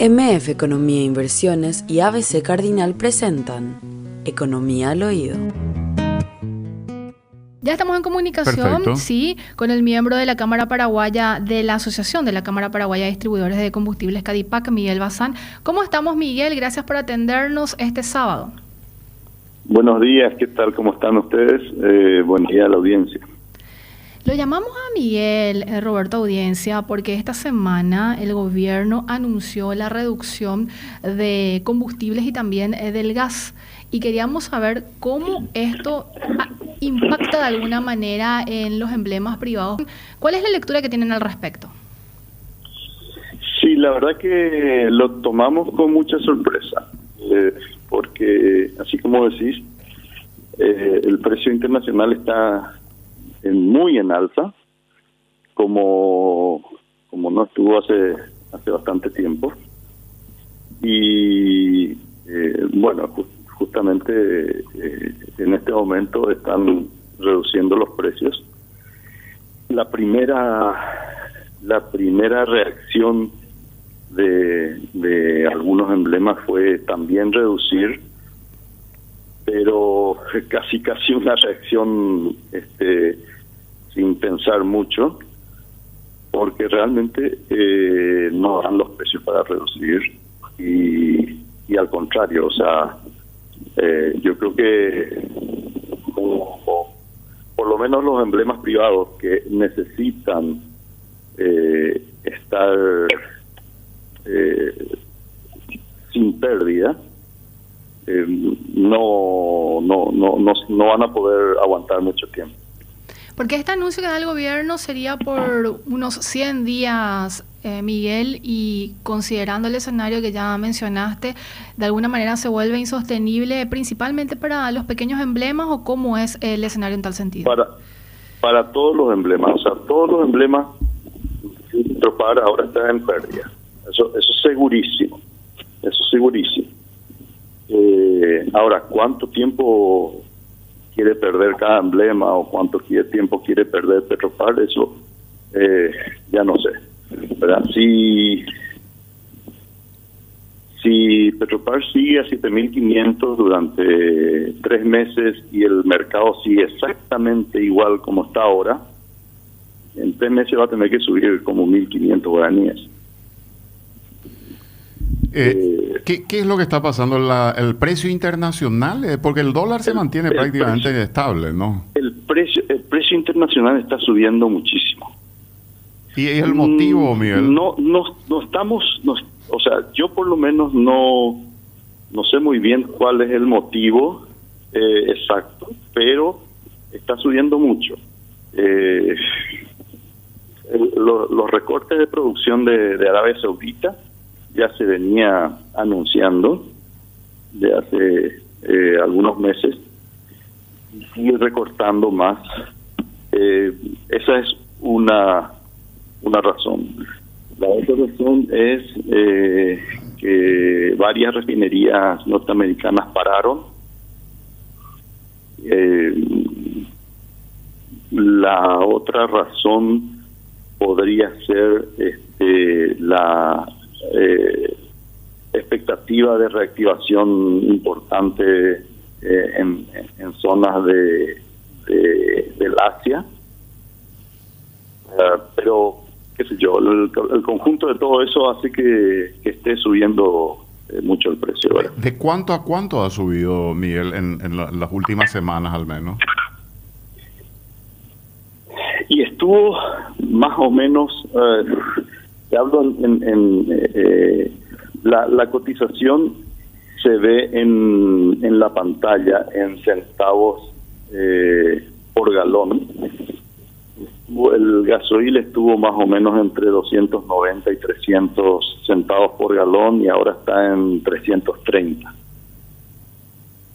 MF Economía e Inversiones y ABC Cardinal presentan Economía al Oído. Ya estamos en comunicación, sí, con el miembro de la Cámara Paraguaya de la Asociación de la Cámara Paraguaya de Distribuidores de Combustibles Cadipac, Miguel Bazán. ¿Cómo estamos, Miguel? Gracias por atendernos este sábado. Buenos días, ¿qué tal? ¿Cómo están ustedes? Eh, buen día a la audiencia. Lo llamamos a Miguel, eh, Roberto Audiencia, porque esta semana el gobierno anunció la reducción de combustibles y también eh, del gas. Y queríamos saber cómo esto ah, impacta de alguna manera en los emblemas privados. ¿Cuál es la lectura que tienen al respecto? Sí, la verdad que lo tomamos con mucha sorpresa, eh, porque así como decís, el precio internacional está muy en alza, como, como no estuvo hace, hace bastante tiempo. Y eh, bueno, justamente eh, en este momento están reduciendo los precios. La primera, la primera reacción de, de algunos emblemas fue también reducir pero casi casi una reacción este, sin pensar mucho, porque realmente eh, no dan los precios para reducir y, al contrario, o sea, eh, yo creo que por lo menos los emblemas privados que necesitan eh, estar sin pérdida, no, no, no, no, no van a poder aguantar mucho tiempo. Porque este anuncio que da el gobierno sería por unos 100 días, eh, Miguel, y considerando el escenario que ya mencionaste, ¿de alguna manera se vuelve insostenible principalmente para los pequeños emblemas o cómo es el escenario en tal sentido? Para, para todos los emblemas, o sea, todos los emblemas, Tropar ahora está en pérdida. Eso, eso es segurísimo, eso es segurísimo. Eh, ahora, ¿cuánto tiempo quiere perder cada emblema o cuánto tiempo quiere perder Petropar, eso eh, ya no sé. ¿verdad? Si, si Petropar sigue a 7.500 durante tres meses y el mercado sigue exactamente igual como está ahora, en tres meses va a tener que subir como 1.500 guaraníes. Eh, ¿qué, es lo que está pasando? ¿El precio internacional? Eh, porque el dólar se mantiene prácticamente estable, ¿no? El precio, el precio internacional está subiendo muchísimo. ¿Y es el motivo, mm, Miguel? No, no, no estamos, o sea, yo por lo menos no, no sé muy bien cuál es el motivo eh, exacto, pero está subiendo mucho. los recortes de producción de Arabia Saudita ya se venía anunciando de hace eh, algunos meses y sigue recortando más. Eh, esa es una, una razón. La otra razón es eh, que varias refinerías norteamericanas pararon. la otra razón podría ser este, la eh, expectativa de reactivación importante eh, en, zonas de, del Asia. Eh, pero, qué sé yo, el, conjunto de todo eso hace que, esté subiendo eh, mucho el precio. ¿De cuánto a cuánto ha subido, Miguel, en, las últimas semanas al menos? Y estuvo más o menos te hablo en, eh, la, cotización se ve en, en la pantalla en centavos eh, por galón. El gasoil estuvo más o menos entre 290 y 300 centavos por galón y ahora está en 330.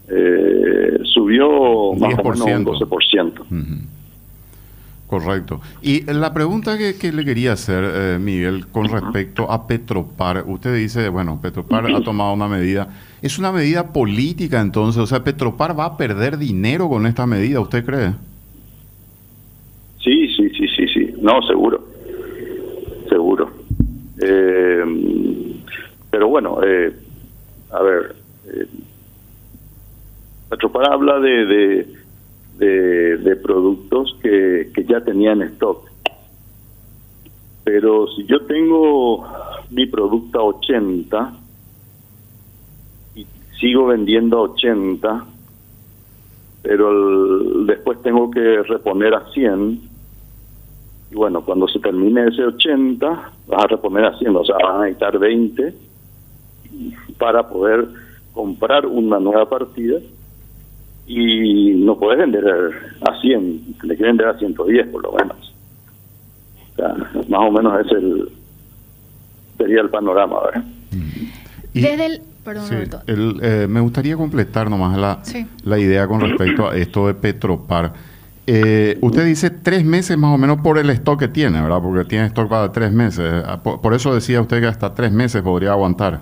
Eh, subió más o menos un 12%. Correcto. Y la pregunta que, le quería hacer, eh, Miguel, con respecto a Petropar, usted dice, bueno, Petropar ha tomado una medida, ¿es una medida política entonces? O sea, ¿Petropar va a perder dinero con esta medida, usted cree? Sí, sí, sí, sí, sí, no, seguro, seguro. Eh, pero bueno, eh, a ver, eh, Petropar habla de, de, de, productos que, que ya tenían stock. Pero si yo tengo mi producto a 80 y sigo vendiendo a 80, pero después tengo que reponer a 100, y bueno, cuando se termine ese 80, vas a reponer a 100, o sea, van a necesitar 20 para poder comprar una nueva partida y no puedes vender a 100, tienes que vender a 110 por lo menos. O sea, más o menos ese el, sería el panorama. ¿verdad? Desde el... Perdón, eh, me gustaría completar nomás la, la idea con respecto a esto de Petropar. Eh, usted dice tres meses más o menos por el stock que tiene, ¿verdad? Porque tiene stock para tres meses. Ah, por eso decía usted que hasta tres meses podría aguantar.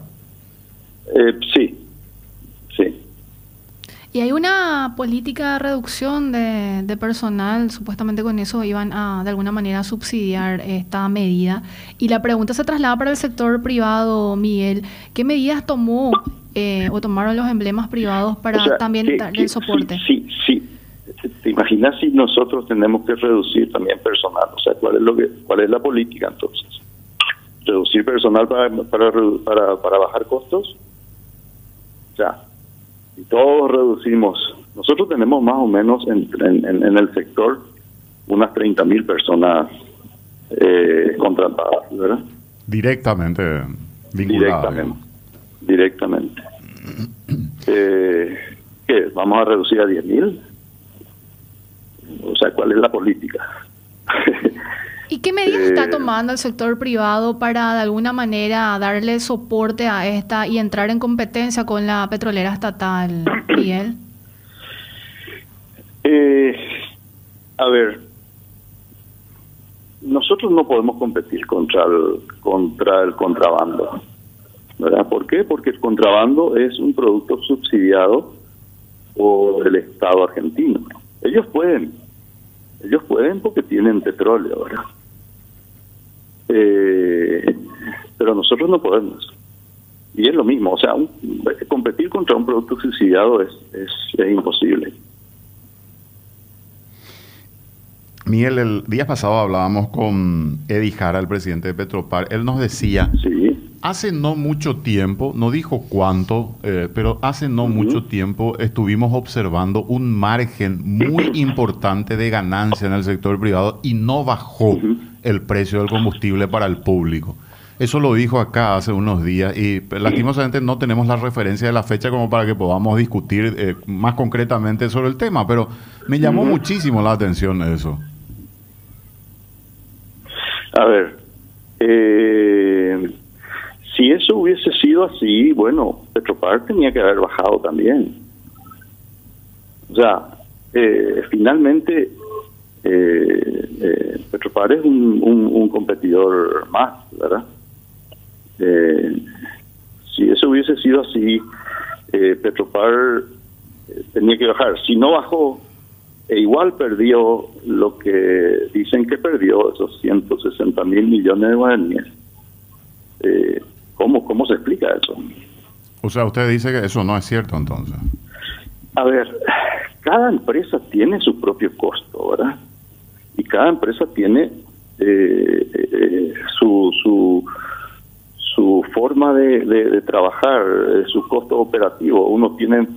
Eh, sí. Y hay una política de reducción de, personal, supuestamente con eso iban a de alguna manera subsidiar esta medida. Y la pregunta se traslada para el sector privado, Miguel. ¿Qué medidas tomó eh, o tomaron los emblemas privados para también dar el soporte? Sí, sí, ¿Te imaginas si nosotros tenemos que reducir también personal? O sea, ¿cuál es, lo que, cuál es la política entonces? ¿Reducir personal para, para, para, para bajar costos? O sea, si todos reducimos, nosotros tenemos más o menos en, en, el sector unas 30 mil personas eh, contratadas, ¿verdad? Directamente Directamente. Directamente. Eh, ¿Qué? ¿Vamos a reducir a 10 mil? O sea, ¿cuál es la política? ¿Y qué medidas está eh, tomando el sector privado para de alguna manera darle soporte a esta y entrar en competencia con la petrolera estatal, Miguel? Eh, a ver, nosotros no podemos competir contra el, contra el contrabando. ¿verdad? ¿Por qué? Porque el contrabando es un producto subsidiado por el Estado argentino. Ellos pueden, ellos pueden porque tienen petróleo, ¿verdad? Eh, pero nosotros no podemos. Y es lo mismo, o sea, competir contra un producto subsidiado es, es, imposible. Miguel, el día pasado hablábamos con Eddie Jara, el presidente de Petropar. Él nos decía, hace no mucho tiempo, no dijo cuánto, eh, pero hace no mucho tiempo estuvimos observando un margen muy importante de ganancia en el sector privado y no bajó el precio del combustible para el público. Eso lo dijo acá hace unos días y lastimosamente no tenemos la referencia de la fecha como para que podamos discutir eh, más concretamente sobre el tema, pero me llamó muchísimo la atención eso. A ver, eh, si eso hubiese sido así, bueno, Petropar tenía que haber bajado también. O sea, eh, finalmente eh, eh, Petropar es un, un, competidor más, ¿verdad? Eh, si eso hubiese sido así, eh, Petropar tenía que bajar. Si no bajó, e igual perdió lo que dicen que perdió, esos 160 mil millones de guaraníes. Eh, ¿cómo, ¿Cómo se explica eso? O sea, usted dice que eso no es cierto entonces. A ver, cada empresa tiene su propio costo, ¿verdad? y cada empresa tiene eh, eh, su, su, su forma de, de, trabajar, eh, su costo operativo. Uno tiene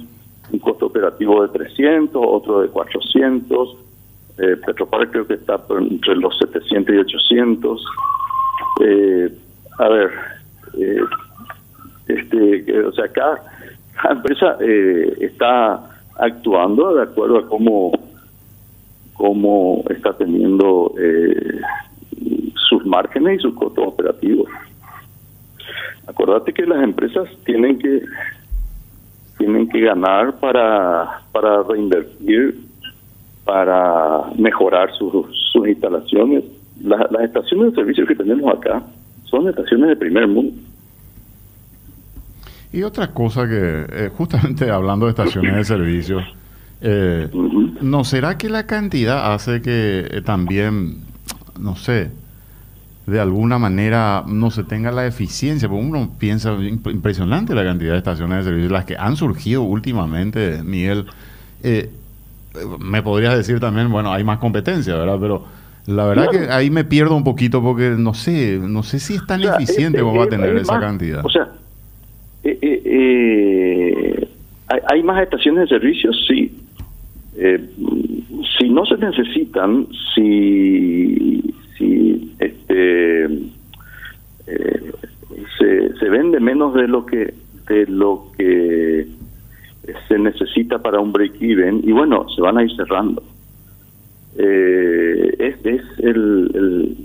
un costo operativo de 300, otro de 400. Eh, Petropar creo que está entre los 700 y 800. a ver, este, o sea, cada, cada empresa está actuando de acuerdo a cómo cómo está teniendo eh, sus márgenes y sus costos operativos. Acordate que las empresas tienen que tienen que ganar para para reinvertir, para mejorar sus, sus instalaciones. las estaciones de servicio que tenemos acá son estaciones de primer mundo. Y otra cosa que, eh, justamente hablando de estaciones de servicio, eh, ¿No será que la cantidad hace que eh, también, no sé, de alguna manera no se tenga la eficiencia, porque uno piensa impresionante la cantidad de estaciones de servicio, las que han surgido últimamente, Miguel. Eh, me podrías decir también, bueno, hay más competencia, ¿verdad? Pero la verdad que ahí me pierdo un poquito porque no sé, no sé si es tan eficiente como va a tener esa cantidad. O sea, eh, eh, ¿hay, ¿hay, más estaciones de servicio? Sí. si no se necesitan, si si este eh, se, se vende menos de lo que de lo que se necesita para un break even y bueno se van a ir cerrando. Eh, es, es el,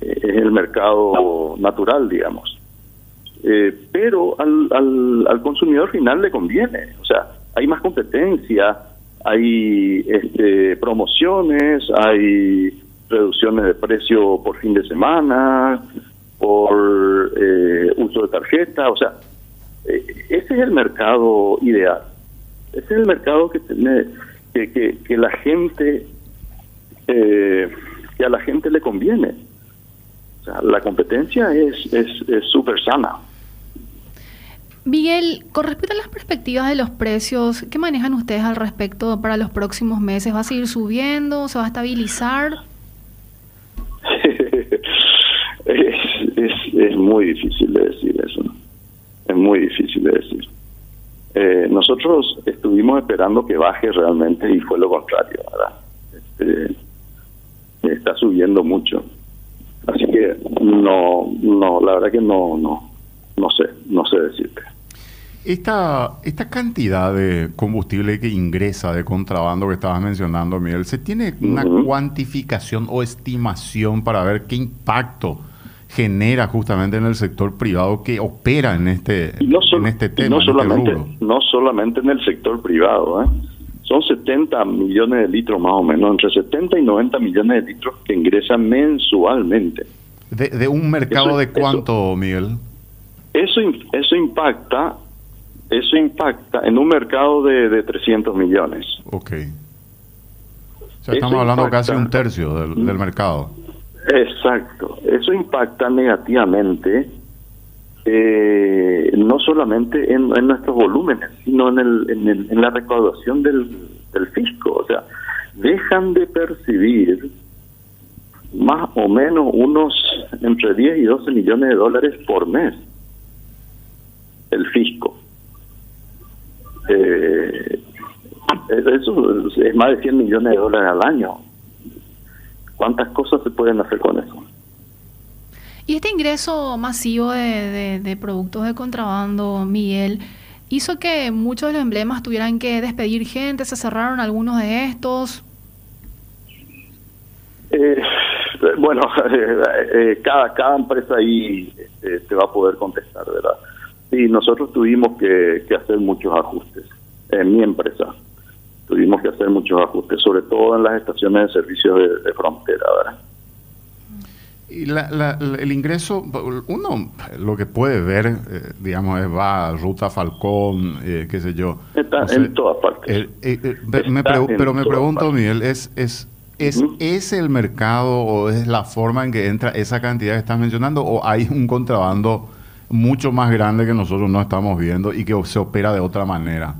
es el mercado natural digamos. Eh, pero al, al, al consumidor final le conviene o sea hay más competencia hay este, promociones hay reducciones de precio por fin de semana, por eh, uso de tarjeta, o sea, eh, ese es el mercado ideal. Ese es el mercado que tiene, que, que, la gente, eh, que a la gente le conviene. O sea, la competencia es súper es, sana. Miguel, con respecto a las perspectivas de los precios, ¿qué manejan ustedes al respecto para los próximos meses? ¿Va a seguir subiendo? ¿Se va a estabilizar? Es, muy difícil de decir eso. Es muy difícil de decir. Eh, nosotros estuvimos esperando que baje realmente y fue lo contrario, ¿verdad? Este, está subiendo mucho. Así que no, no, la verdad que no, no, no sé, no sé decirte. Esta, esta cantidad de combustible que ingresa de contrabando que estabas mencionando, Miguel, ¿se tiene una cuantificación o estimación para ver qué impacto genera justamente en el sector privado que opera en este, en este tema? No este solamente, no solamente en el sector privado, ¿eh? son 70 millones de litros más o menos, entre 70 y 90 millones de litros que ingresan mensualmente. ¿De, un mercado de cuánto, Miguel? Eso, eso impacta eso impacta en un mercado de, de 300 millones. Ok. estamos hablando casi un tercio del, mercado. Exacto. Eso impacta negativamente eh, no solamente en, nuestros volúmenes, sino en, el, en, la recaudación del, del fisco. O sea, dejan de percibir más o menos unos entre 10 y 12 millones de dólares por mes el fisco. Eh, eso es más de 100 millones de dólares al año. ¿Cuántas cosas se pueden hacer con eso? Y este ingreso masivo de, de, productos de contrabando, Miguel, hizo que muchos de los emblemas tuvieran que despedir gente, se cerraron algunos de estos. Eh, bueno, eh, cada, cada empresa ahí te va a poder contestar, ¿verdad? Sí, nosotros tuvimos que, hacer muchos ajustes en mi empresa. Tuvimos que hacer muchos ajustes, sobre todo en las estaciones de servicio de, frontera, ¿verdad? Y la, el ingreso, uno lo que puede ver, eh, digamos, es va Ruta Falcón, eh, qué sé yo. Está en todas partes. Eh, pero me pregunto, Miguel, ¿es, es, es ese el mercado o es la forma en que entra esa cantidad que estás mencionando o hay un contrabando mucho más grande que nosotros no estamos viendo y que se opera de otra manera.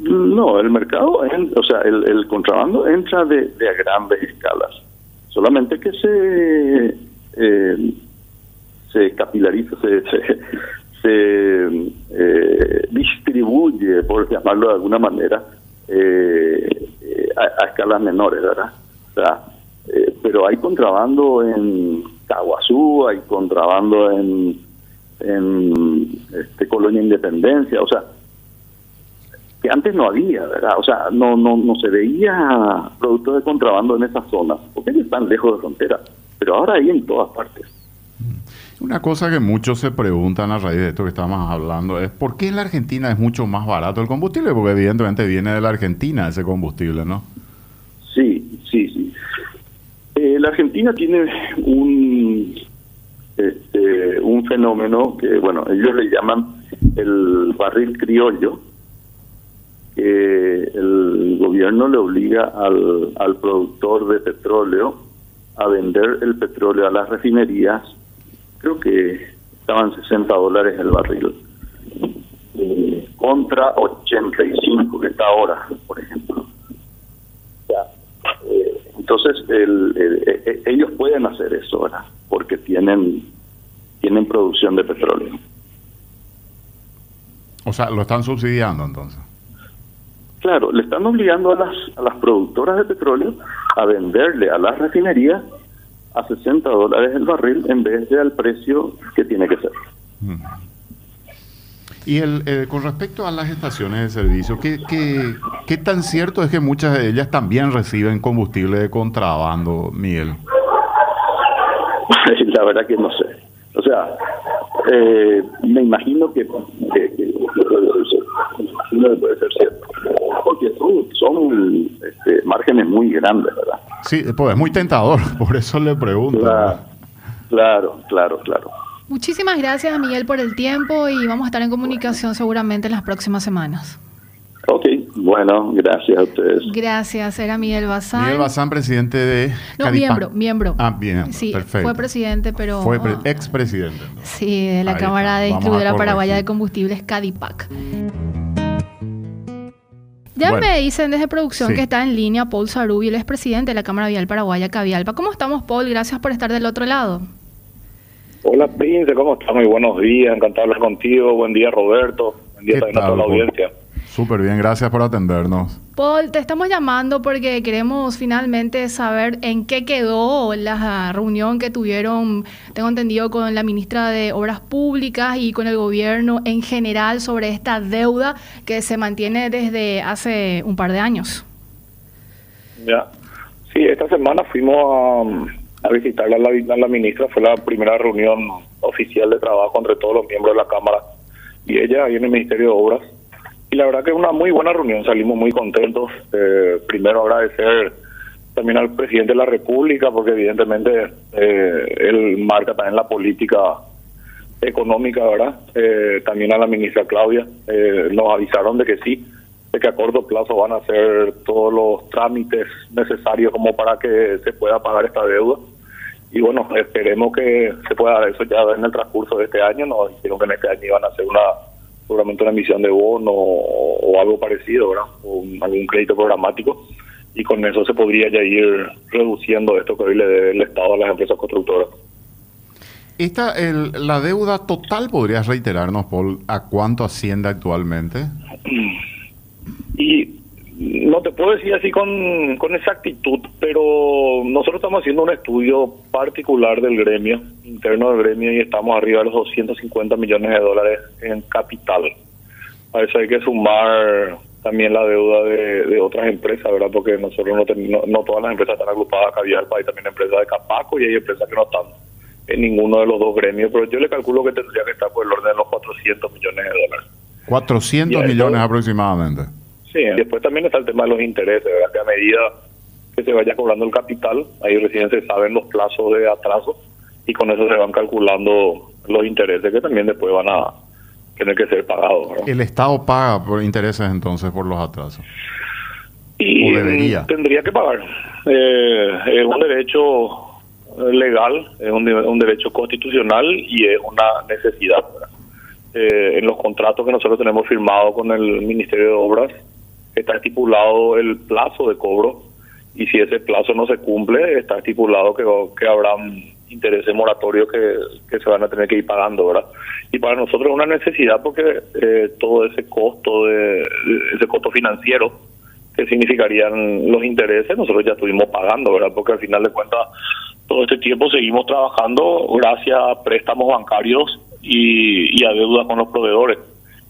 No, el mercado, o sea, el, contrabando entra de, de, a grandes escalas. Solamente que se eh, se capilariza, se, se, eh, distribuye, por llamarlo de alguna manera, eh, a, escalas menores, ¿verdad? O sea, pero hay contrabando en Caguazú, hay contrabando en en este, Colonia Independencia, o sea, que antes no había, ¿verdad? O sea, no, no, no se veía productos de contrabando en esas zonas, porque están lejos de frontera, pero ahora hay en todas partes. Una cosa que muchos se preguntan a raíz de esto que estamos hablando es ¿por qué en la Argentina es mucho más barato el combustible? Porque evidentemente viene de la Argentina ese combustible, ¿no? Sí, sí, sí. Eh, la Argentina tiene un este, un fenómeno que, bueno, ellos le llaman el barril criollo, que el gobierno le obliga al, al productor de petróleo a vender el petróleo a las refinerías, creo que estaban 60 dólares el barril, eh, contra 85 que está ahora, por ejemplo. Eh, entonces, ellos pueden hacer eso, ahora Porque tienen, tienen producción de petróleo. O sea, lo están subsidiando entonces. Claro, le están obligando a las, a las productoras de petróleo a venderle a las refinerías a 60 dólares el barril en vez de al precio que tiene que ser. Y el, eh, con respecto a las estaciones de servicio, ¿qué, ¿qué, qué, tan cierto es que muchas de ellas también reciben combustible de contrabando, Miguel? La verdad que no sé. O sea, eh, me imagino que, que, que, puede ser cierto. Porque son, este, márgenes muy grandes, ¿verdad? Sí, pues es muy tentador, por eso le pregunto. claro, claro. claro. Muchísimas gracias, Miguel, por el tiempo y vamos a estar en comunicación seguramente en las próximas semanas. Ok, bueno, gracias a ustedes. Gracias, era Miguel Bazán. Miguel Bazán, presidente de... No, miembro, miembro. Ah, bien, sí, perfecto. Fue presidente, pero... Fue expresidente. Sí, de la Cámara de Distribuidora Paraguaya de Combustibles, CADIPAC. Ya me dicen desde producción que está en línea Paul Sarubi, el expresidente de la Cámara Vial Paraguaya, Cavialpa. ¿Cómo estamos, Paul? Gracias por estar del otro lado. Hola, Prince, ¿cómo estás? Muy buenos días, encantado de hablar contigo. Buen día, Roberto. Buen día también a toda la audiencia. Súper bien, gracias por atendernos. Paul, te estamos llamando porque queremos finalmente saber en qué quedó la reunión que tuvieron, tengo entendido, con la ministra de Obras Públicas y con el gobierno en general sobre esta deuda que se mantiene desde hace un par de años. Ya, sí, esta semana fuimos a a visitarla a la, ministra. Fue la primera reunión oficial de trabajo entre todos los miembros de la Cámara y ella ahí en el Ministerio de Obras. Y la verdad que es una muy buena reunión, salimos muy contentos. Eh, primero agradecer también al presidente de la República, porque evidentemente eh, él marca también la política económica, ¿verdad? Eh, también a la ministra Claudia. nos avisaron de que sí, de que a corto plazo van a hacer todos los trámites necesarios como para que se pueda pagar esta deuda. Y bueno, esperemos que se pueda dar eso ya en el transcurso de este año. Nos dijeron que en este año iban a hacer una seguramente una emisión de bono o, algo parecido, ¿verdad? O algún crédito programático. Y con eso se podría ya ir reduciendo esto que hoy le debe el Estado a las empresas constructoras. Esta, el, la deuda total, ¿podrías reiterarnos, Paul, a cuánto asciende actualmente? Y no te puedo decir así con, con exactitud, pero nosotros estamos haciendo un estudio particular del gremio, interno del gremio, y estamos arriba de los 250 millones de dólares en capital. A eso hay que sumar también la deuda de, otras empresas, ¿verdad? Porque nosotros no, no, todas las empresas están agrupadas acá, hay también empresas de Capaco y hay empresas que no están en ninguno de los dos gremios, pero yo le calculo que tendría que estar por el orden de los 400 millones de dólares. 400 millones aproximadamente. Sí, después también está el tema de los intereses, ¿verdad? que a medida que se vaya cobrando el capital, ahí recién se saben los plazos de atraso y con eso se van calculando los intereses que también después van a tener que ser pagados. ¿El Estado paga por intereses entonces por los atrasos? Y debería? Tendría que pagar. Eh, es un derecho legal, es un, un derecho constitucional y es una necesidad. Eh, en los contratos que nosotros tenemos firmados con el Ministerio de Obras, está estipulado el plazo de cobro y si ese plazo no se cumple, está estipulado que, que habrá intereses moratorios que, que se van a tener que ir pagando, ¿verdad? Y para nosotros es una necesidad porque eh, todo ese costo de, ese costo financiero que significarían los intereses, nosotros ya estuvimos pagando, ¿verdad? Porque al final de cuentas todo este tiempo seguimos trabajando gracias a préstamos bancarios y, y a deudas con los proveedores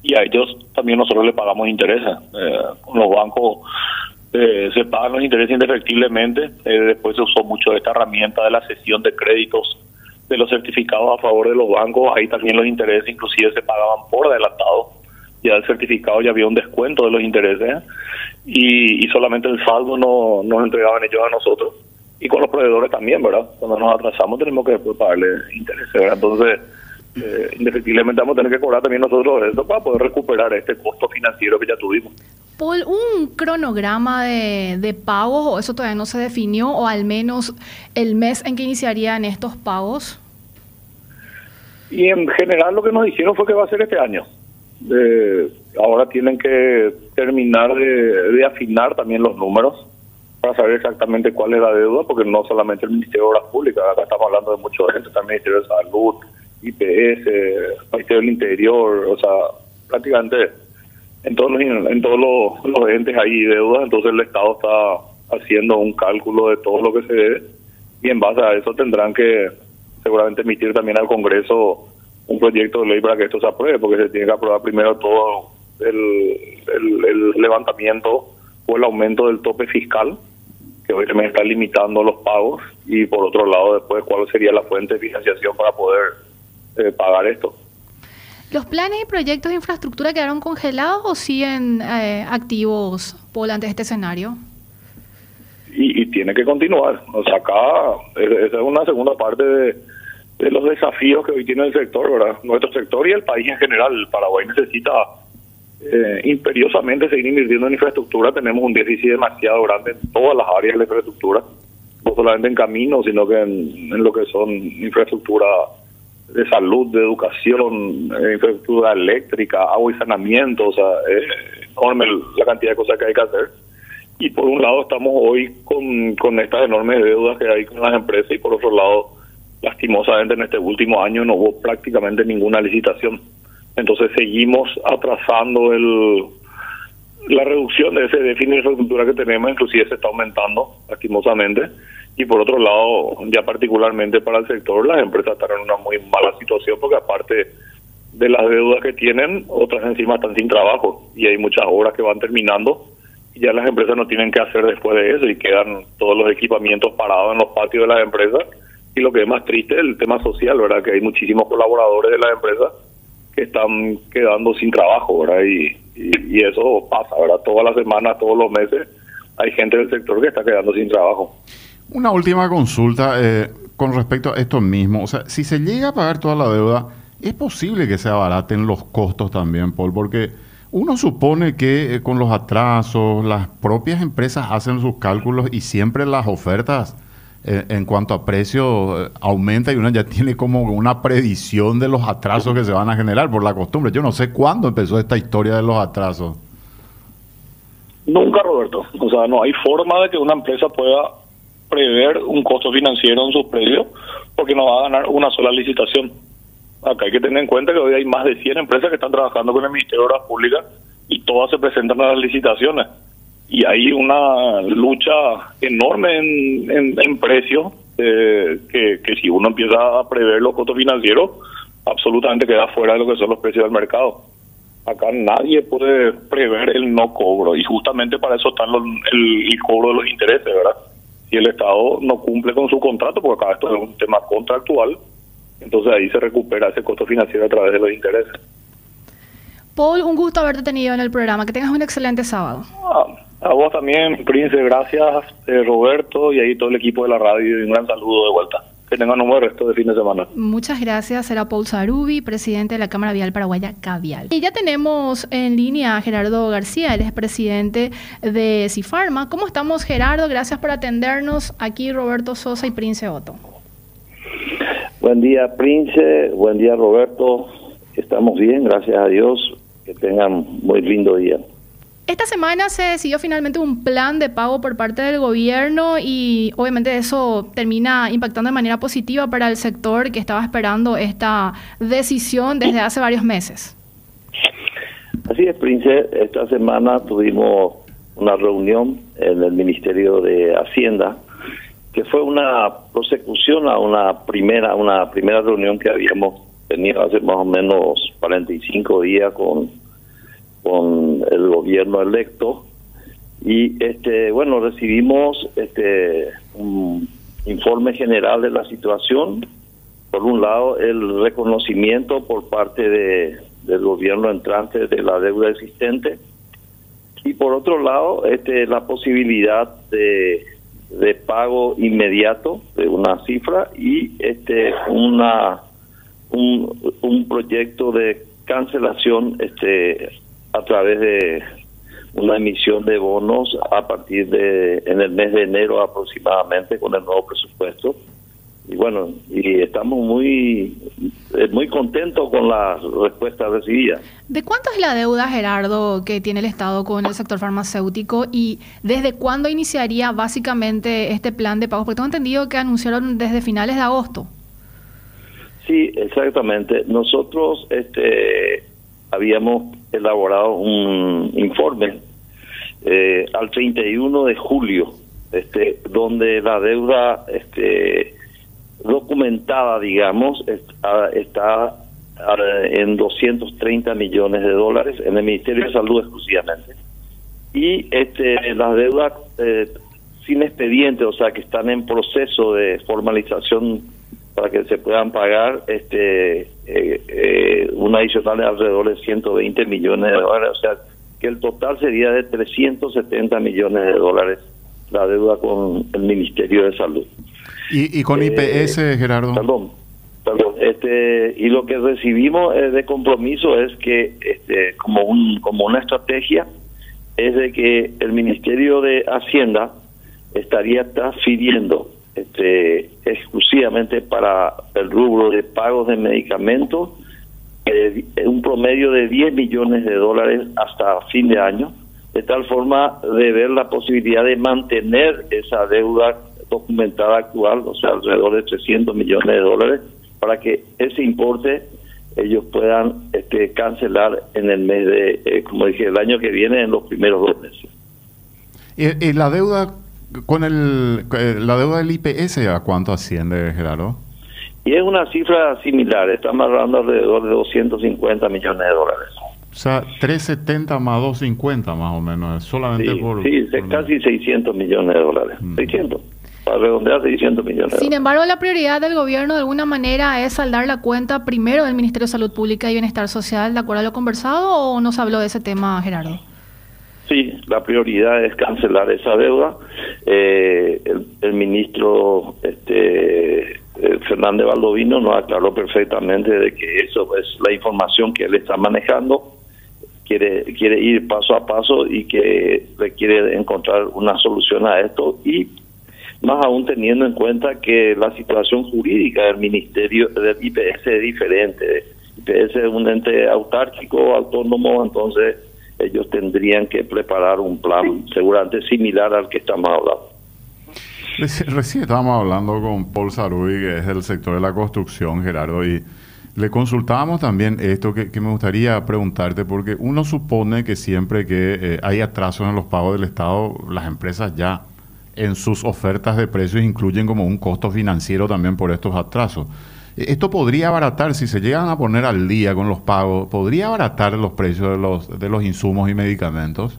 y a ellos también nosotros le pagamos intereses. Eh, los bancos eh, se pagan los intereses indefectiblemente. Eh, después se usó mucho esta herramienta de la cesión de créditos de los certificados a favor de los bancos. Ahí también los intereses inclusive se pagaban por adelantado. Ya el certificado ya había un descuento de los intereses y, y solamente el saldo no nos entregaban ellos a nosotros. Y con los proveedores también, ¿verdad? Cuando nos atrasamos tenemos que después pagarle intereses, ¿verdad? Entonces eh, indefectiblemente vamos a tener que cobrar también nosotros eso para poder recuperar este costo financiero que ya tuvimos. Paul, ¿un cronograma de, de pagos o eso todavía no se definió o al menos el mes en que iniciarían estos pagos? Y en general lo que nos dijeron fue que va a ser este año. Eh, ahora tienen que terminar de, afinar también los números para saber exactamente cuál es la deuda, porque no solamente el Ministerio de Obras Públicas, acá estamos hablando de muchos gente, también el Ministerio de Salud, IPS, Ministerio del Interior, o sea, prácticamente en todos los, en todos los, entes hay deudas, entonces el Estado está haciendo un cálculo de todo lo que se debe y en base a eso tendrán que seguramente emitir también al Congreso un proyecto de ley para que esto se apruebe, porque se tiene que aprobar primero todo el, el, levantamiento o el aumento del tope fiscal, que hoy también está limitando los pagos, y por otro lado después cuál sería la fuente de financiación para poder eh, pagar esto. ¿Los planes y proyectos de infraestructura quedaron congelados o siguen eh, activos por ante este escenario? Y, y, tiene que continuar. O sea, acá esa es una segunda parte de, de los desafíos que hoy tiene el sector, ¿verdad? Nuestro sector y el país en general. El Paraguay necesita eh, imperiosamente seguir invirtiendo en infraestructura. Tenemos un déficit demasiado grande en todas las áreas de la infraestructura, no solamente en caminos, sino que en, lo que son infraestructura de salud, de educación, eh, infraestructura eléctrica, agua y saneamiento. O sea, es enorme la cantidad de cosas que hay que hacer. Y por un lado estamos hoy con, con estas enormes deudas que hay con las empresas y por otro lado lastimosamente en este último año no hubo prácticamente ninguna licitación. Entonces seguimos atrasando el la reducción de ese déficit de infraestructura que tenemos, inclusive se está aumentando lastimosamente. Y por otro lado, ya particularmente para el sector, las empresas están en una muy mala situación porque aparte de las deudas que tienen, otras encima están sin trabajo y hay muchas obras que van terminando y ya las empresas no tienen que hacer después de eso y quedan todos los equipamientos parados en los patios de las empresas y lo que es más triste es el tema social, ¿verdad? Que hay muchísimos colaboradores de la empresa que están quedando sin trabajo, ¿verdad? Y, y, eso pasa, ¿verdad? Todas las semanas, todos los meses, hay gente del sector que está quedando sin trabajo. Una última consulta eh, con respecto a esto mismo. O sea, si se llega a pagar toda la deuda, ¿es posible que se abaraten los costos también, Paul? Porque uno supone que eh, con los atrasos, las propias empresas hacen sus cálculos y siempre las ofertas eh, en cuanto a precio eh, aumenta y uno ya tiene como una previsión de los atrasos que se van a generar por la costumbre. Yo no sé cuándo empezó esta historia de los atrasos. Nunca, Roberto. O sea, no hay forma de que una empresa pueda prever un costo financiero en sus precios porque no va a ganar una sola licitación. Acá hay que tener en cuenta que hoy hay más de 100 empresas que están trabajando con el Ministerio de Obras Públicas y todas se presentan a las licitaciones y hay una lucha enorme en, en, precio eh, que, que si uno empieza a prever los costos financieros, absolutamente queda fuera de lo que son los precios del mercado. Acá nadie puede prever el no cobro y justamente para eso está el, el cobro de los intereses, ¿verdad? Si el Estado no cumple con su contrato, porque acá esto es un tema contractual, entonces ahí se recupera ese costo financiero a través de los intereses. Paul, un gusto haberte tenido en el programa. Que tengas un excelente sábado. Ah, a vos también, Prince, gracias, eh, Roberto, y ahí todo el equipo de la radio, y un gran saludo de vuelta. Que tengan un buen resto de fin de semana. Muchas gracias. Era Paul Sarubi, presidente de la Cámara Vial Paraguaya, Cavial. Y ya tenemos en línea a Gerardo García, él es presidente de Cifarma. ¿Cómo estamos, Gerardo? Gracias por atendernos. Aquí Roberto Sosa y Prince Otto. Buen día, Prince. Buen día, Roberto. Estamos bien, gracias a Dios. Que tengan muy lindo día. Esta semana se decidió finalmente un plan de pago por parte del gobierno y obviamente eso termina impactando de manera positiva para el sector que estaba esperando esta decisión desde hace varios meses. Así es, Prince. Esta semana tuvimos una reunión en el Ministerio de Hacienda que fue una prosecución a una primera una primera reunión que habíamos tenido hace más o menos 45 días con con el gobierno electo. Y este bueno recibimos este un informe general de la situación. Por un lado el reconocimiento por parte de del gobierno entrante de la deuda existente. Y por otro lado este la posibilidad de de pago inmediato de una cifra y este una un, un proyecto de cancelación este a través de una emisión de bonos a partir de en el mes de enero aproximadamente con el nuevo presupuesto. Y bueno y estamos muy eh, muy contentos con la respuesta recibida. ¿De cuánto es la deuda Gerardo que tiene el Estado con el sector farmacéutico y desde cuándo iniciaría básicamente este plan de pagos porque tengo entendido que anunciaron desde finales de agosto. Sí, exactamente. Nosotros este, habíamos elaborado un informe eh, al 31 de julio, este, donde la deuda este, documentada, digamos, está, en 230 millones de dólares en el Ministerio de Salud exclusivamente. Y este, las deudas eh, sin expediente, o sea, que están en proceso de formalización para que se puedan pagar este eh, eh, un adicional de alrededor de 120 millones de dólares, o sea que el total sería de 370 millones de dólares la deuda con el Ministerio de Salud. ¿Y, y con IPS, eh, Gerardo? Perdón, perdón. Este, y lo que recibimos de compromiso es que este, como, un, como una estrategia es de que el Ministerio de Hacienda estaría transfiriendo este, exclusivamente para el rubro de pagos de medicamentos, un promedio de 10 millones de dólares hasta fin de año, de tal forma de ver la posibilidad de mantener esa deuda documentada actual, o sea, alrededor de 300 millones de dólares, para que ese importe ellos puedan este, cancelar en el mes de, eh, como dije, el año que viene, en los primeros dos meses. ¿Y, la deuda con el, eh, la deuda del IPS, ¿a cuánto asciende, Gerardo? Y es una cifra similar, estamos hablando alrededor de 250 millones de dólares. O sea, 370 más 250 más o menos, solamente por... Sí, casi 600 millones de dólares, 600 mm. para redondear 600 millones. Sin embargo, la prioridad del gobierno de alguna manera es saldar la cuenta primero del Ministerio de Salud Pública y Bienestar Social, ¿de acuerdo a lo conversado o no se habló de ese tema, Gerardo? Sí, la prioridad es cancelar esa deuda. Eh, el, ministro este, eh, Fernández Valdovino nos aclaró perfectamente de que eso es la información que él está manejando. Quiere, quiere ir paso a paso y que requiere encontrar una solución a esto y más aún teniendo en cuenta que la situación jurídica del ministerio del IPS es diferente. IPS es un ente autárquico, autónomo, entonces ellos tendrían que preparar un plan seguramente similar al que estamos hablando. Recién estábamos hablando con Paul Saruy, que es del sector de la construcción, Gerardo, y le consultábamos también esto que, me gustaría preguntarte, porque uno supone que siempre que eh, hay atrasos en los pagos del Estado, las empresas ya en sus ofertas de precios incluyen como un costo financiero también por estos atrasos. Esto podría abaratar, si se llegan a poner al día con los pagos, ¿podría abaratar los precios de los, de los insumos y medicamentos?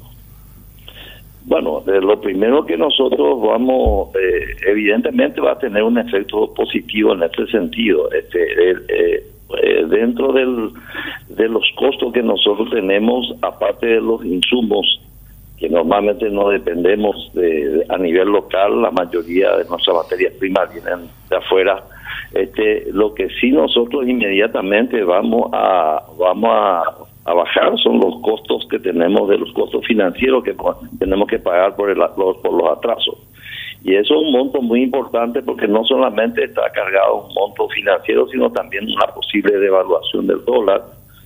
Bueno, lo primero que nosotros vamos, eh, evidentemente va a tener un efecto positivo en este sentido. Este, eh, eh, dentro del, de los costos que nosotros tenemos, aparte de los insumos, que normalmente no dependemos de, a nivel local, la mayoría de nuestras materias primas vienen de afuera este, lo que sí nosotros inmediatamente vamos a vamos a, bajar son los costos que tenemos de los costos financieros que tenemos que pagar por, el, por los atrasos. Y eso es un monto muy importante porque no solamente está cargado un monto financiero, sino también una posible devaluación del dólar.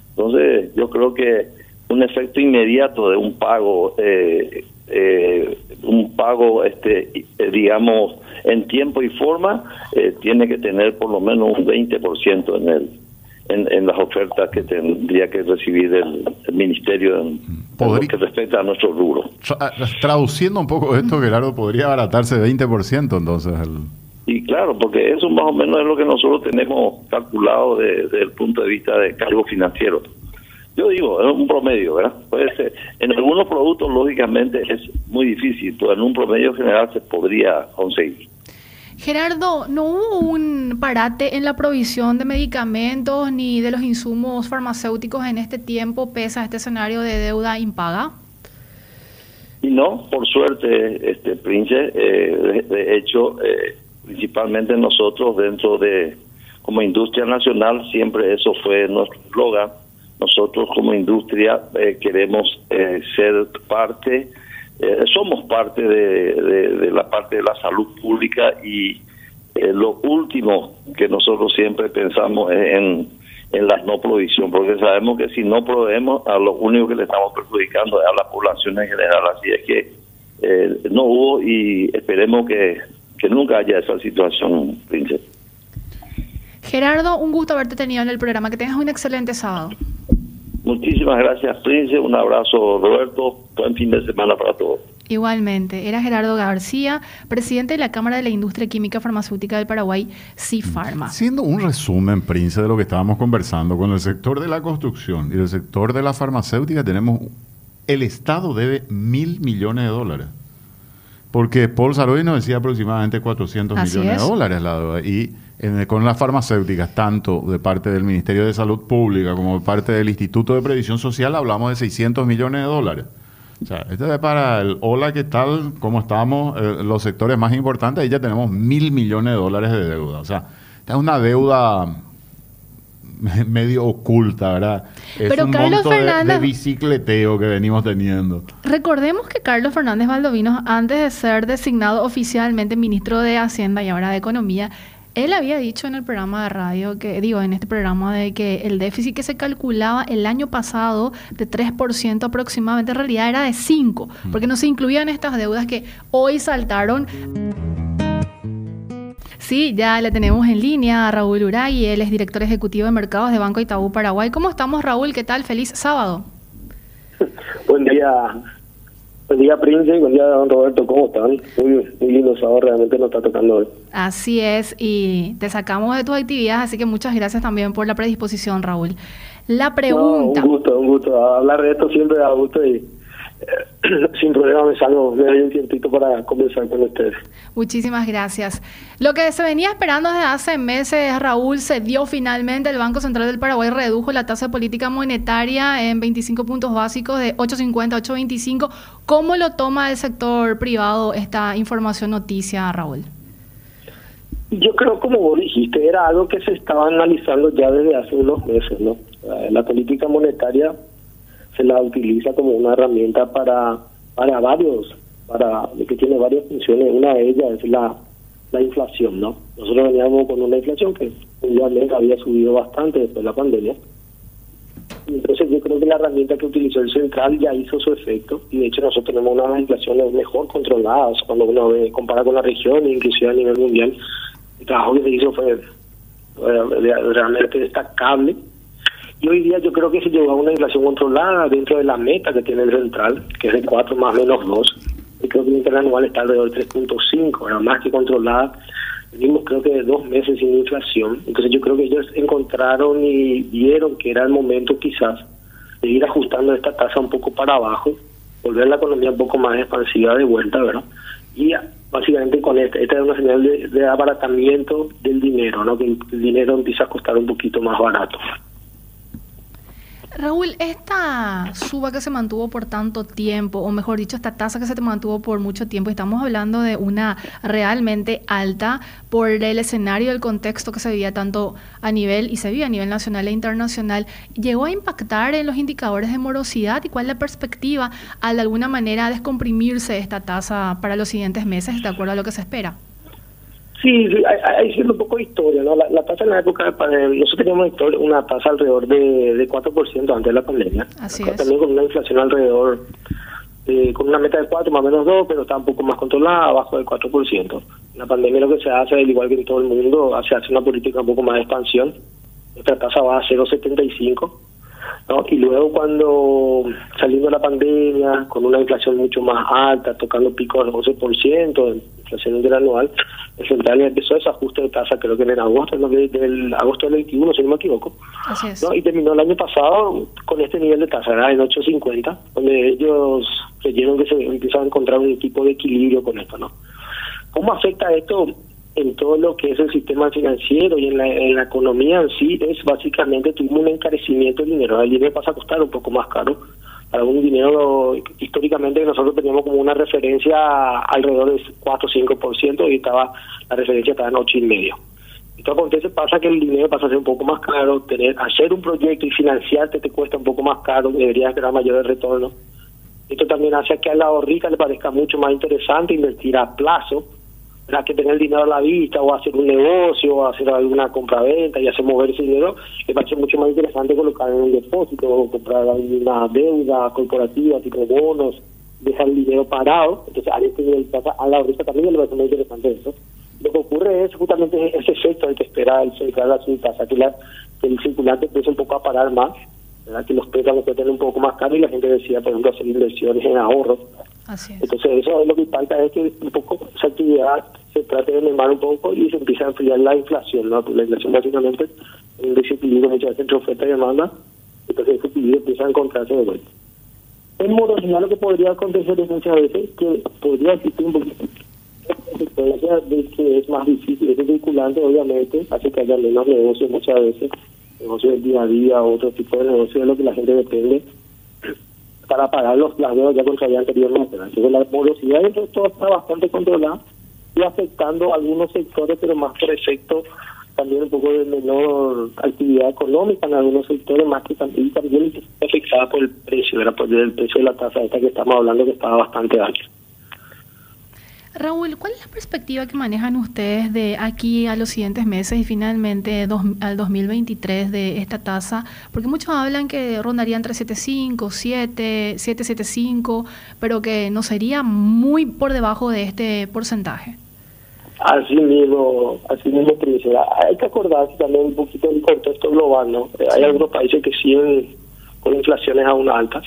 Entonces, yo creo que un efecto inmediato de un pago, eh, eh, un pago, este, eh, digamos, en tiempo y forma, eh, tiene que tener por lo menos un 20% en el en, las ofertas que tendría que recibir el, ministerio en, lo que respecta a nuestro rubro. traduciendo un poco esto, Gerardo, podría abaratarse 20% entonces el... Y claro, porque eso más o menos es lo que nosotros tenemos calculado desde el punto de vista de cargo financiero. Yo digo, es un promedio, ¿verdad? Puede ser. En algunos productos, lógicamente, es muy difícil, pero en un promedio general se podría conseguir. Gerardo, ¿no hubo un parate en la provisión de medicamentos ni de los insumos farmacéuticos en este tiempo, pese a este escenario de deuda impaga? Y no, por suerte, este Prince, eh, de, hecho, eh, principalmente nosotros dentro de como industria nacional, siempre eso fue nuestro eslogan. Nosotros como industria eh, queremos eh, ser parte, eh, somos parte de, la parte de la salud pública y lo último que nosotros siempre pensamos es en, la no provisión, porque sabemos que si no proveemos, a lo único que le estamos perjudicando es a la población en general. Así es que no hubo y esperemos que, que nunca haya esa situación, Príncipe. Gerardo, un gusto haberte tenido en el programa. Que tengas un excelente sábado. Muchísimas gracias, Prince. Un abrazo, Roberto. Buen fin de semana para todos. Igualmente, era Gerardo García, presidente de la Cámara de la Industria Química Farmacéutica del Paraguay, CIFARMA. Siendo un resumen, Prince, de lo que estábamos conversando, con el sector de la construcción y el sector de la farmacéutica tenemos, el Estado debe mil millones de dólares. Porque Paul Saroy nos decía aproximadamente 400 millones de dólares la deuda. Y con las farmacéuticas, tanto de parte del Ministerio de Salud Pública como de parte del Instituto de Previsión Social, hablamos de 600 millones de dólares. O sea, este es para el hola, ¿qué tal? ¿Cómo estamos? Eh, los sectores más importantes, ahí ya tenemos mil millones de dólares de deuda. O sea, es una deuda medio oculta, ¿verdad? Es Pero un Carlos Fernández, de, bicicleteo que venimos teniendo. Recordemos que Carlos Fernández Valdovinos, antes de ser designado oficialmente ministro de Hacienda y ahora de Economía, él había dicho en el programa de radio, que digo, en este programa, de que el déficit que se calculaba el año pasado de 3% aproximadamente, en realidad era de 5%, porque no se incluían estas deudas que hoy saltaron. Sí, ya le tenemos en línea a Raúl Uray, él es director ejecutivo de mercados de Banco Itaú Paraguay. ¿Cómo estamos, Raúl? ¿Qué tal? Feliz sábado. Buen día, Buen día, Prince. Buen día, don Roberto. ¿Cómo están? Muy, muy lindo sábado. Realmente nos está tocando hoy. Así es. Y te sacamos de tus actividades, así que muchas gracias también por la predisposición, Raúl. La pregunta... un gusto, un gusto. Hablar de esto siempre da gusto y sin problema me salgo, me doy un tiempito para conversar con ustedes. Muchísimas gracias. Lo que se venía esperando desde hace meses, Raúl, se dio finalmente. El Banco Central del Paraguay redujo la tasa de política monetaria en 25 puntos básicos de 8.50 a 8.25. ¿Cómo lo toma el sector privado esta información noticia, Raúl? Yo creo, como vos dijiste, era algo que se estaba analizando ya desde hace unos meses, ¿no? La política monetaria se la utiliza como una herramienta para, para varios, para que tiene varias funciones. Una de ellas es la, la inflación, ¿no? Nosotros veníamos con una inflación que mundialmente había subido bastante después de la pandemia. Entonces yo creo que la herramienta que utilizó el central ya hizo su efecto y de hecho nosotros tenemos unas inflaciones mejor controladas cuando uno ve, compara con la región inclusive a nivel mundial. El trabajo que se hizo fue eh, realmente destacable y hoy día yo creo que se llegó a una inflación controlada dentro de la meta que tiene el central, que es de 4 más menos 2. Y creo que el interanual está alrededor de 3.5, era más que controlada. Venimos creo que de dos meses sin inflación. Entonces yo creo que ellos encontraron y vieron que era el momento quizás de ir ajustando esta tasa un poco para abajo, volver la economía un poco más expansiva de vuelta, ¿verdad? Y básicamente con esta, esta es una señal de, de abaratamiento del dinero, ¿no? Que el dinero empieza a costar un poquito más barato. Raúl, esta suba que se mantuvo por tanto tiempo, o mejor dicho, esta tasa que se mantuvo por mucho tiempo, estamos hablando de una realmente alta por el escenario, el contexto que se vivía tanto a nivel y se vive a nivel nacional e internacional, ¿llegó a impactar en los indicadores de morosidad y cuál es la perspectiva al de alguna manera descomprimirse esta tasa para los siguientes meses de acuerdo a lo que se espera? Sí, hay, siendo un poco de historia, ¿no? La, tasa en la época, nosotros teníamos una tasa alrededor de, de 4% antes de la pandemia. Así También con una inflación alrededor, con una meta de 4 más o menos 2, pero está un poco más controlada, abajo del 4%. En la pandemia lo que se hace, al igual que en todo el mundo, se hace una política un poco más de expansión. Nuestra tasa va a 0,75 y luego cuando saliendo la pandemia, con una inflación mucho más alta, tocando picos del 11% de inflación interanual, el central empezó ese ajuste de tasa, creo que en agosto, del agosto del 21, si no me equivoco. Y terminó el año pasado con este nivel de tasa, en 8.50, donde ellos creyeron que se empieza a encontrar un tipo de equilibrio con esto, ¿no? ¿Cómo afecta esto en todo lo que es el sistema financiero y en la, economía en sí es básicamente tuvimos un encarecimiento del dinero. El dinero pasa a costar un poco más caro. Para un dinero históricamente nosotros teníamos como una referencia alrededor del 4 o 5% y estaba la referencia estaba en 8,5%. Esto acontece, pasa que el dinero pasa a ser un poco más caro, tener hacer un proyecto y financiarte te cuesta un poco más caro, deberías esperar mayores retornos. Esto también hace que a la rica le parezca mucho más interesante invertir a plazo, que tener el dinero a la vista o hacer un negocio o hacer alguna compra-venta y hacer mover ese dinero, le parece mucho más interesante colocar en un depósito o comprar una deuda corporativa tipo bonos, dejar el dinero parado. Entonces a, este, a la rica también le parece muy interesante eso. Lo que ocurre es justamente ese efecto de que espera el central a su tasa, que, que el circulante empieza un poco a parar más que los préstamos pueden un poco más caros y la gente decía, por ejemplo, hacer inversiones en ahorros. Entonces, eso es lo que falta, es que un poco esa actividad se trate de mermar un poco y se empieza a enfriar la inflación. ¿no? La inflación básicamente es un desequilibrio veces entre oferta y demanda, entonces ese equilibrio empieza a encontrarse de vuelta. En morosidad lo que podría acontecer es muchas veces que podría existir un poquito de que es más difícil, ese circulante obviamente hace que haya menos negocios muchas veces negocio del día a día otro tipo de negocio de lo que la gente depende para pagar los, las deudas ya contraídas anteriormente. Entonces la morosidad de todo está bastante controlada y afectando algunos sectores, pero más por efecto también un poco de menor actividad económica en algunos sectores, más que también, también afectada por el precio, era por el precio de la tasa esta que estamos hablando que estaba bastante alto. Raúl, ¿cuál es la perspectiva que manejan ustedes de aquí a los siguientes meses y finalmente al 2023 de esta tasa? Porque muchos hablan que rondaría entre 7,5, 7, 7,75, pero que no sería muy por debajo de este porcentaje. Así mismo, así mismo, Hay que acordarse también un poquito del contexto global, ¿no? Hay algunos países que siguen con inflaciones aún altas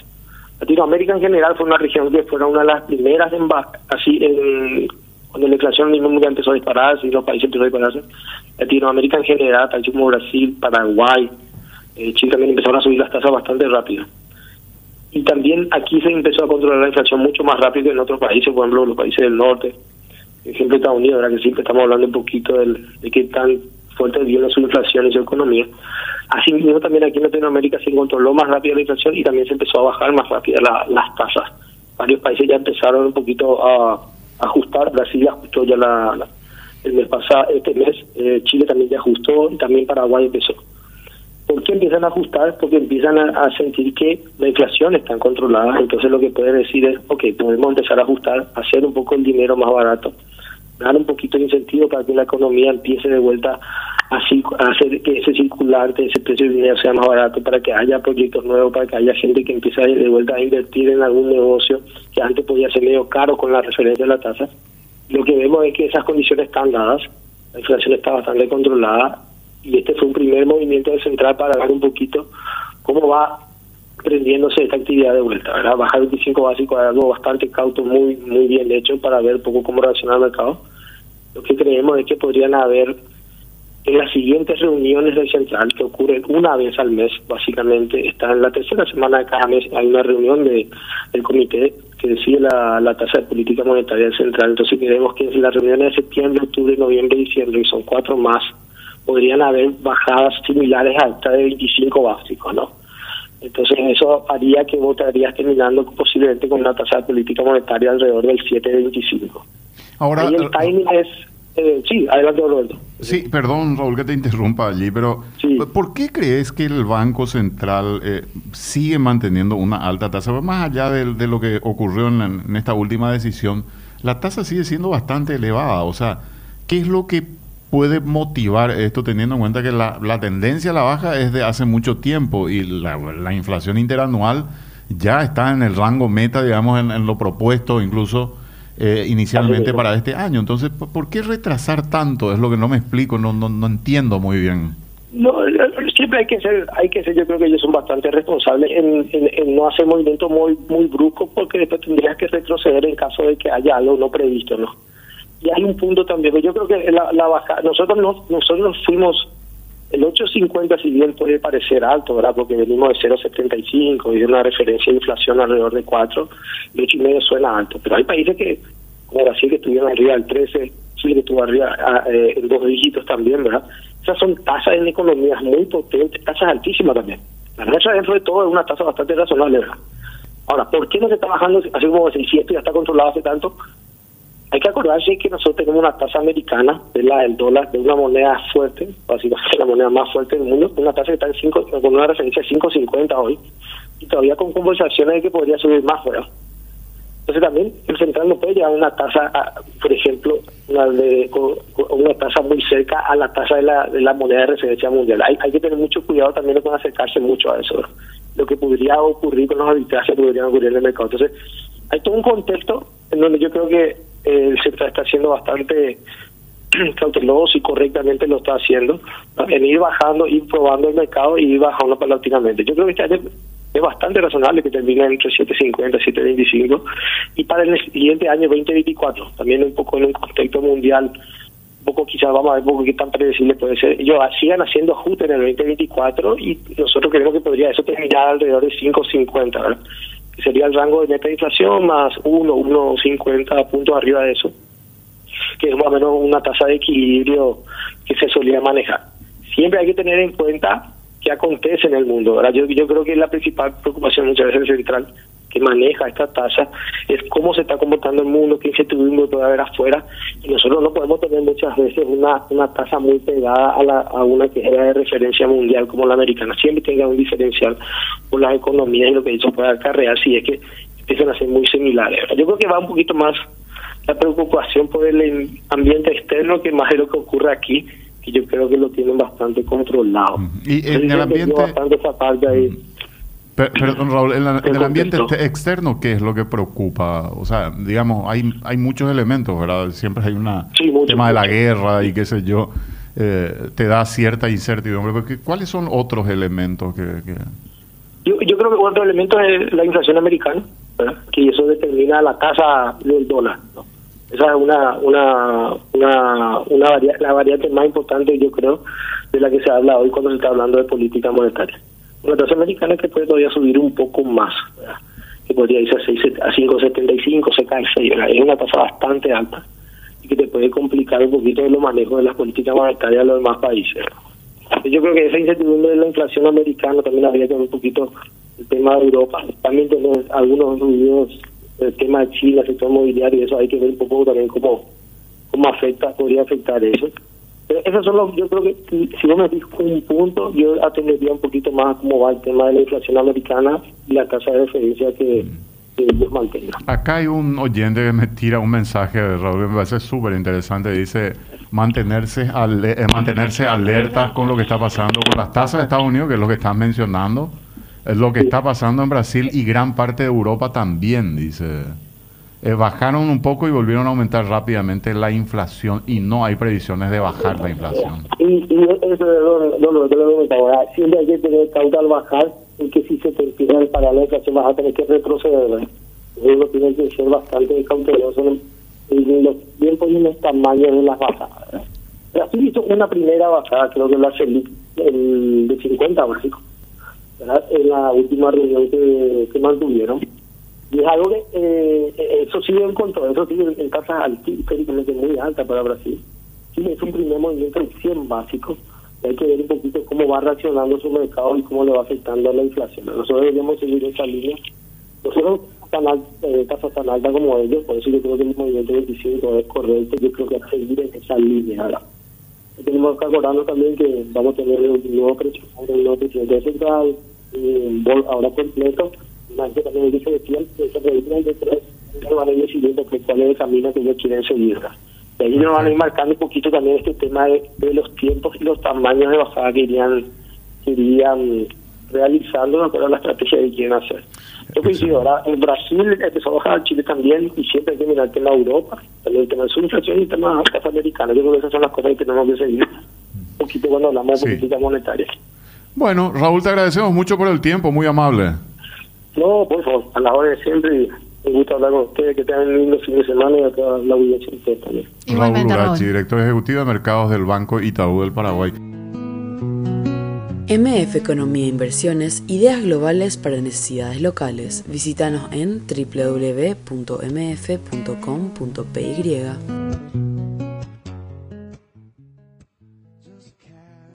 Latinoamérica en general fue una región que fue una de las primeras en así en cuando la inflación mundial empezó a dispararse y los países empezaron a dispararse. Latinoamérica en general, países como Brasil, Paraguay, eh, Chile también empezaron a subir las tasas bastante rápido. Y también aquí se empezó a controlar la inflación mucho más rápido que en otros países, por ejemplo, los países del norte, por ejemplo Estados Unidos, ahora que siempre estamos hablando un poquito de qué tan fuerte viene su inflación y su economía. Así mismo también aquí en Latinoamérica se controló más rápido la inflación y también se empezó a bajar más rápido las tasas. Varios países ya empezaron un poquito a, ajustar, Brasil ajustó ya la, el mes pasado, este mes, eh, Chile también ya ajustó y también Paraguay empezó. ¿Por qué empiezan a ajustar? Porque empiezan a, sentir que la inflación está controlada, entonces lo que pueden decir es, ok, podemos empezar a ajustar, hacer un poco el dinero más barato, dar un poquito de incentivo para que la economía empiece de vuelta así hacer que ese circulante, ese precio del dinero sea más barato para que haya proyectos nuevos, para que haya gente que empiece de vuelta a invertir en algún negocio que antes podía ser medio caro con la referencia de la tasa. Lo que vemos es que esas condiciones están dadas, la inflación está bastante controlada y este fue un primer movimiento de central para ver un poquito cómo va prendiéndose esta actividad de vuelta, ¿verdad? Bajar 25 básico es algo bastante cauto, muy muy bien hecho para ver un poco cómo reacciona el mercado. Lo que creemos es que podrían haber en las siguientes reuniones del central, que ocurren una vez al mes, básicamente, está en la tercera semana de cada mes, hay una reunión de, del comité que decide la, la tasa de política monetaria del central. Entonces, queremos que en las reuniones de septiembre, octubre, noviembre y diciembre, que son cuatro más, podrían haber bajadas similares a esta de 25 básicos, ¿no? Entonces, eso haría que votarías terminando posiblemente con una tasa de política monetaria alrededor del 7,25. Ahora, el eh, timing es eh, sí, adelante, Roberto. Sí, perdón, Raúl, que te interrumpa allí, pero ¿por qué crees que el Banco Central eh, sigue manteniendo una alta tasa? Más allá de, lo que ocurrió en, esta última decisión, la tasa sigue siendo bastante elevada. O sea, ¿qué es lo que puede motivar esto teniendo en cuenta que la, tendencia a la baja es de hace mucho tiempo y la, inflación interanual ya está en el rango meta, digamos, en lo propuesto, incluso eh, inicialmente para este año. Entonces, ¿por qué retrasar tanto? Es lo que no me explico, no, no, no entiendo muy bien. No, siempre hay que ser, hay que ser, yo creo que ellos son bastante responsables en, no hacer movimientos muy muy bruscos porque después tendrías que retroceder en caso de que haya algo no previsto, ¿no? Y hay un punto también, yo creo que la, la baja, nosotros no, nosotros fuimos el 8.50 si bien puede parecer alto, ¿verdad? Porque venimos de 0.75 y de una referencia de inflación alrededor de 4, el 8.5 suena alto, pero hay países que, como Brasil, que estuvieron arriba del 13, Chile que estuvo arriba ah, eh, en dos dígitos también, ¿verdad? Esas son tasas en economías muy potentes, tasas altísimas también. La nuestra dentro de todo es una tasa bastante razonable, ¿verdad? Ahora, ¿por qué no se está bajando así como 600 y ya está controlado hace tanto? Hay que acordarse que nosotros tenemos una tasa americana, de la del dólar, de una moneda fuerte, básicamente la moneda más fuerte del mundo, una tasa que está en 5, con una referencia de 5.50 hoy, y todavía con conversaciones de que podría subir más, fuera. Entonces también el central no puede llevar una tasa, por ejemplo, una, de, una tasa muy cerca a la tasa de la, de la moneda de referencia mundial. Hay, hay que tener mucho cuidado también con acercarse mucho a eso. Lo que podría ocurrir con los arbitrajes podrían ocurrir en el mercado. Entonces, hay todo un contexto en donde yo creo que el central está siendo bastante cauteloso y correctamente lo está haciendo, en ir bajando, ir probando el mercado y ir bajando paulatinamente. Yo creo que este año es bastante razonable que termine entre 7.50 y 7.25 y para el siguiente año 2024 también un poco en un contexto mundial un poco quizás vamos a ver un poco qué tan predecible puede ser ellos sigan haciendo ajustes en el 2024 y nosotros creemos que podría eso terminar alrededor de 5.50 que sería el rango de meta de inflación más 1, 1.50 puntos arriba de eso que es más o menos una tasa de equilibrio que se solía manejar siempre hay que tener en cuenta qué acontece en el mundo. Ahora Yo, yo creo que la principal preocupación muchas veces central que maneja esta tasa es cómo se está comportando el mundo, qué incertidumbre puede haber afuera. Y nosotros no podemos tener muchas veces una, una tasa muy pegada a, la, a una que era de referencia mundial como la americana. Siempre tenga un diferencial por las economías y lo que eso puede acarrear si es que empiezan a ser muy similares. Yo creo que va un poquito más la preocupación por el ambiente externo que más de lo que ocurre aquí y yo creo que lo tienen bastante controlado. Y en el ambiente... Perdón, Raúl, en, el ambiente externo, ¿qué es lo que preocupa? O sea, digamos, hay hay muchos elementos, ¿verdad? Siempre hay un tema de la guerra y qué sé yo, eh, te da cierta incertidumbre. ¿Cuáles son otros elementos que...? Yo, yo creo que otro elemento es la inflación americana, que eso determina la tasa del dólar. ¿no? Esa es una, una, una, una la variante más importante, yo creo, de la que se habla hoy cuando se está hablando de política monetaria. Una tasa americana que puede todavía subir un poco más, que podría irse a, 6, a 5,75, se cae 6, es una tasa bastante alta y que te puede complicar un poquito los manejos de las políticas monetarias de los demás países. Yo creo que esa incertidumbre de la inflación americana también habría que ver un poquito el tema de Europa. También tenemos algunos ruidos el tema de Chile, el sector mobiliario, eso hay que ver un poco también cómo, cómo afecta, podría afectar eso. Pero esos son los, yo creo que si vos me dices un punto, yo atendería un poquito más cómo va el tema de la inflación americana y la tasa de referencia que, ellos mantengan. Acá hay un oyente que me tira un mensaje, Raúl, me parece súper interesante, dice mantenerse, eh, mantenerse alertas con lo que está pasando con las tasas de Estados Unidos, que es lo que están mencionando es lo que está pasando en Brasil y gran parte de Europa también, dice. Eh, bajaron un poco y volvieron a aumentar rápidamente la inflación y no hay previsiones de bajar la inflación. Y, y eso no, no, no, no, siempre hay que tener caudal bajar porque si se te empieza el parar la inflación vas a tener que retroceder. Uno tiene que ser bastante cauteloso en, los tiempos y los tamaños de las bajadas. Brasil hizo una primera bajada, creo que la el de 50 básicos en la última reunión que, que mantuvieron. Y es algo que eh, eso sí encontró, eso sigue en tasas históricamente muy alta para Brasil. Sí, es un primer movimiento de 100 básico. Hay que ver un poquito cómo va reaccionando su mercado y cómo le va afectando a la inflación. Nosotros deberíamos seguir esa línea. Nosotros tan eh, tasas tan altas como ellos, por eso yo creo que el movimiento 25 es correcto. Yo creo que hay que seguir en esa línea. Ahora tenemos que acordarnos también que vamos a tener un nuevo presidente, un nuevo presidente central, un ahora completo, más que también dice que se reúnen de tres, van a ir decidiendo cuál es el camino que ellos quieren seguir. Y ahí nos van a ir marcando un poquito también este tema de, los tiempos y los tamaños de bajada que irían, que irían realizando de acuerdo a la estrategia que quieren hacer. Yo coincido, ahora en Brasil empezó a bajar, Chile también, y siempre hay que mirar el tema de Europa, también el tema de su inflación y el tema de las americanas. Yo creo que esas son las cosas que tenemos que seguir un poquito cuando hablamos de política monetaria. Bueno, Raúl, te agradecemos mucho por el tiempo, muy amable. No, por favor, a la hora de siempre. Un gusto hablar con ustedes, que tengan un lindo fin de semana y a toda la audiencia ustedes también. Raúl Urachi, director ejecutivo de mercados del Banco Itaú del Paraguay. MF Economía e Inversiones, ideas globales para necesidades locales. Visítanos en www.mf.com.py.